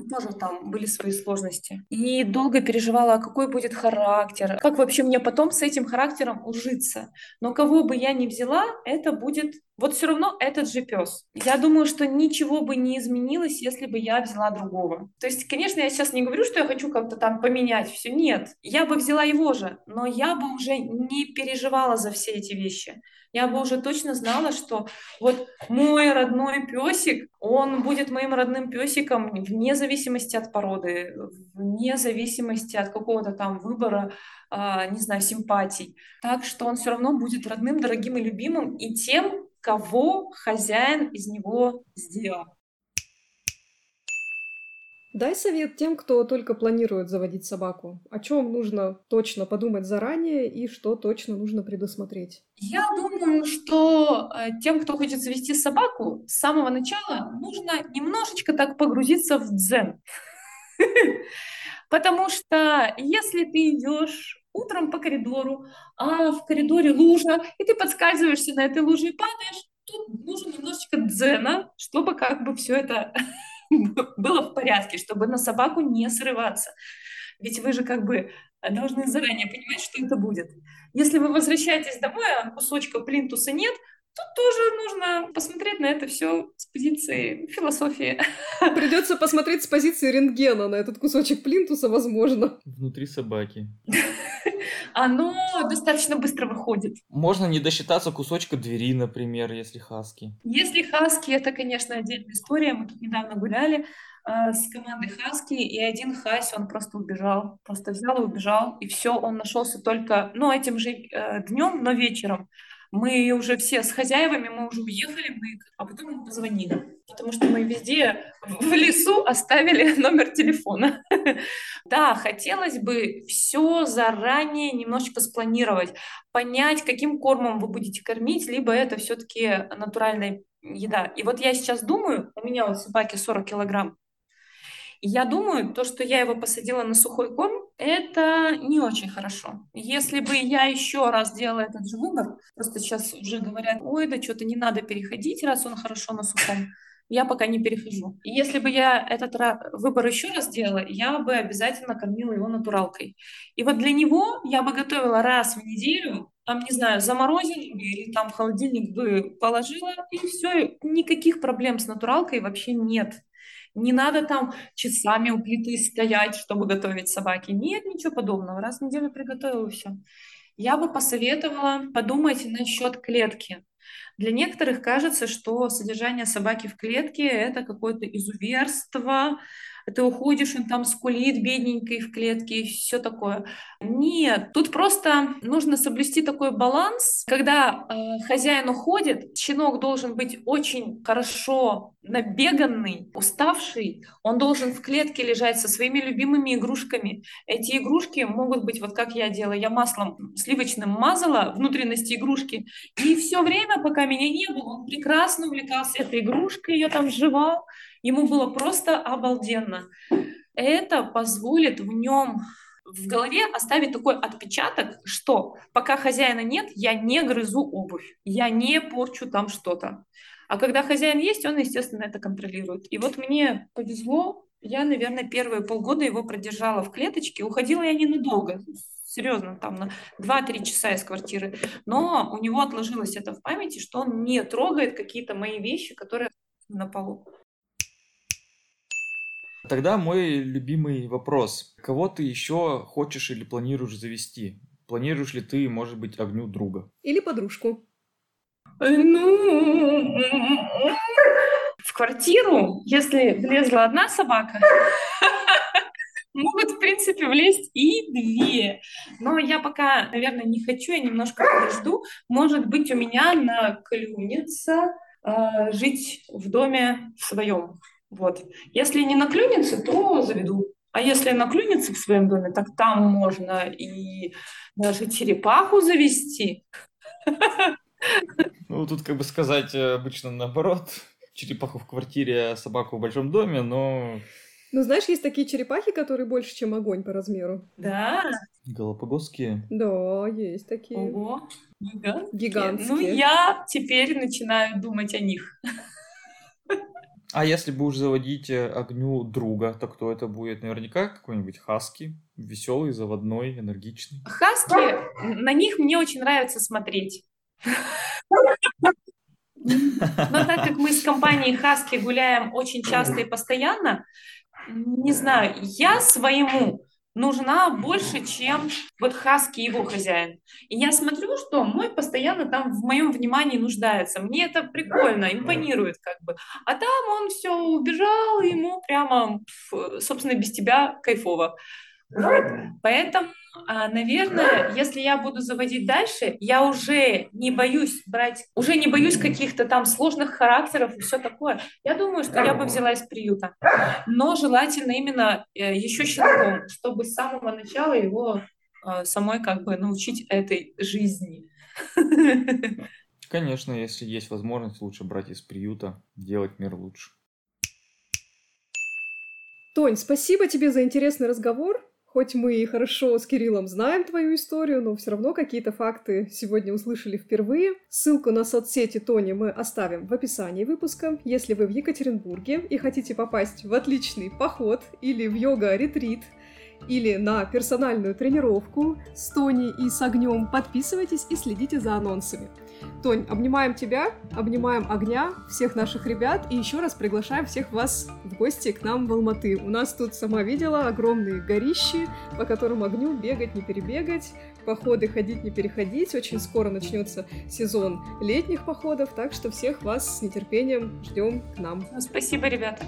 [SPEAKER 3] тоже там были свои сложности. И долго переживала, какой будет характер, как вообще мне потом с этим характером ужиться. Но кого бы я ни взяла, это будет вот все равно этот же пес. Я думаю, что ничего бы не изменилось, если бы я взяла другого. То есть, конечно, я сейчас не говорю, что я хочу как-то там поменять все. Нет, я бы взяла его же, но я бы уже не переживала за все эти вещи. Я бы уже точно знала, что вот мой родной песик, он будет моим родным песиком вне зависимости от породы, вне зависимости от какого-то там выбора, э, не знаю, симпатий. Так что он все равно будет родным, дорогим и любимым и тем, кого хозяин из него сделал.
[SPEAKER 1] Дай совет тем, кто только планирует заводить собаку. О чем нужно точно подумать заранее и что точно нужно предусмотреть?
[SPEAKER 3] Я думаю, что э, тем, кто хочет завести собаку, с самого начала нужно немножечко так погрузиться в дзен. Потому что если ты идешь утром по коридору, а в коридоре лужа, и ты подскальзываешься на этой луже и падаешь, тут нужно немножечко дзена, чтобы как бы все это было в порядке, чтобы на собаку не срываться. Ведь вы же как бы должны заранее понимать, что это будет. Если вы возвращаетесь домой, а кусочка плинтуса нет, тут тоже нужно посмотреть на это все с позиции философии.
[SPEAKER 1] Придется посмотреть с позиции рентгена на этот кусочек плинтуса, возможно.
[SPEAKER 2] Внутри собаки.
[SPEAKER 3] Оно достаточно быстро выходит.
[SPEAKER 2] Можно не досчитаться кусочка двери, например, если хаски.
[SPEAKER 3] Если хаски, это, конечно, отдельная история. Мы тут недавно гуляли э, с командой хаски, и один хась, он просто убежал. Просто взял и убежал, и все, он нашелся только, ну, этим же э, днем, но вечером. Мы уже все с хозяевами, мы уже уехали, мы, а потом мы позвонили, потому что мы везде в лесу оставили номер телефона. Да, хотелось бы все заранее немножечко спланировать, понять, каким кормом вы будете кормить, либо это все-таки натуральная еда. И вот я сейчас думаю, у меня вот собаки 40 килограмм, я думаю, то, что я его посадила на сухой корм, это не очень хорошо. Если бы я еще раз делала этот же выбор, просто сейчас уже говорят, ой, да что-то не надо переходить, раз он хорошо на сухом, я пока не перехожу. Если бы я этот выбор еще раз делала, я бы обязательно кормила его натуралкой. И вот для него я бы готовила раз в неделю, там, не знаю, заморозила или там в холодильник бы положила, и все, никаких проблем с натуралкой вообще нет. Не надо там часами у плиты стоять, чтобы готовить собаки. Нет, ничего подобного. Раз в неделю приготовила все. Я бы посоветовала подумать насчет клетки. Для некоторых кажется, что содержание собаки в клетке – это какое-то изуверство, ты уходишь, он там скулит бедненький в клетке и все такое. Нет, тут просто нужно соблюсти такой баланс, когда э, хозяин уходит, щенок должен быть очень хорошо набеганный, уставший, он должен в клетке лежать со своими любимыми игрушками. Эти игрушки могут быть, вот как я делала, я маслом сливочным мазала внутренности игрушки, и все время, пока меня не было, он прекрасно увлекался этой игрушкой, ее там жевал, ему было просто обалденно. Это позволит в нем в голове оставить такой отпечаток, что пока хозяина нет, я не грызу обувь, я не порчу там что-то. А когда хозяин есть, он, естественно, это контролирует. И вот мне повезло, я, наверное, первые полгода его продержала в клеточке. Уходила я ненадолго, серьезно, там на 2-3 часа из квартиры. Но у него отложилось это в памяти, что он не трогает какие-то мои вещи, которые на полу.
[SPEAKER 2] Тогда мой любимый вопрос. Кого ты еще хочешь или планируешь завести? Планируешь ли ты, может быть, огню друга?
[SPEAKER 1] Или подружку?
[SPEAKER 3] Ну, квартиру, если влезла одна собака, могут, в принципе, влезть и две. Но я пока, наверное, не хочу, я немножко подожду. Может быть, у меня наклюнется э, жить в доме в своем. Вот. Если не наклюнется, то заведу. А если наклюнется в своем доме, так там можно и даже черепаху завести.
[SPEAKER 2] Ну, тут как бы сказать э, обычно наоборот. Черепаху в квартире, а собаку в большом доме, но...
[SPEAKER 1] Ну, знаешь, есть такие черепахи, которые больше, чем огонь по размеру.
[SPEAKER 3] Да.
[SPEAKER 2] Галапагосские?
[SPEAKER 1] Да, есть такие.
[SPEAKER 3] Ого. Гигантские.
[SPEAKER 1] Гигантские.
[SPEAKER 3] Ну, я теперь начинаю думать о них.
[SPEAKER 2] А если будешь заводить э, огню друга, то кто это будет? Наверняка какой-нибудь хаски, веселый, заводной, энергичный.
[SPEAKER 3] Хаски, на них мне очень нравится смотреть. Но так как мы с компанией Хаски гуляем очень часто и постоянно, не знаю, я своему нужна больше, чем вот Хаски его хозяин. И я смотрю, что мой постоянно там в моем внимании нуждается. Мне это прикольно, импонирует как бы. А там он все убежал, ему прямо, собственно, без тебя кайфово. Вот. Поэтому, а, наверное, если я буду заводить дальше, я уже не боюсь брать, уже не боюсь каких-то там сложных характеров и все такое. Я думаю, что я бы взяла из приюта. Но желательно именно э, еще щенком, чтобы с самого начала его а, самой как бы научить этой жизни.
[SPEAKER 2] Конечно, если есть возможность, лучше брать из приюта, делать мир лучше.
[SPEAKER 1] Тонь, спасибо тебе за интересный разговор. Хоть мы и хорошо с Кириллом знаем твою историю, но все равно какие-то факты сегодня услышали впервые. Ссылку на соцсети Тони мы оставим в описании выпуска. Если вы в Екатеринбурге и хотите попасть в отличный поход или в йога-ретрит, или на персональную тренировку с Тони и с огнем, подписывайтесь и следите за анонсами. Тонь, обнимаем тебя, обнимаем огня, всех наших ребят и еще раз приглашаем всех вас в гости к нам в Алматы. У нас тут, сама видела, огромные горищи, по которым огню бегать, не перебегать, походы ходить, не переходить. Очень скоро начнется сезон летних походов, так что всех вас с нетерпением ждем к нам.
[SPEAKER 3] Спасибо, ребята.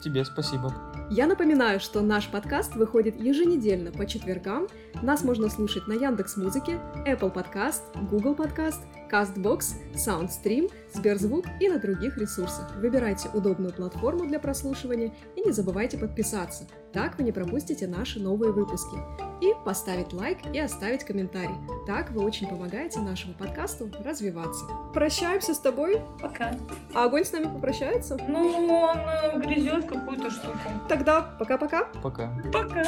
[SPEAKER 2] Тебе спасибо.
[SPEAKER 1] Я напоминаю, что наш подкаст выходит еженедельно по четвергам. Нас можно слушать на Яндекс Музыке, Apple Podcast, Google Podcast, CastBox, SoundStream, Сберзвук и на других ресурсах. Выбирайте удобную платформу для прослушивания и не забывайте подписаться. Так вы не пропустите наши новые выпуски. И поставить лайк и оставить комментарий. Так вы очень помогаете нашему подкасту развиваться. Прощаемся с тобой.
[SPEAKER 3] Пока.
[SPEAKER 1] А огонь с нами попрощается?
[SPEAKER 3] Ну, он э, грызет какую-то штуку.
[SPEAKER 1] Тогда пока-пока.
[SPEAKER 2] Пока.
[SPEAKER 3] Пока.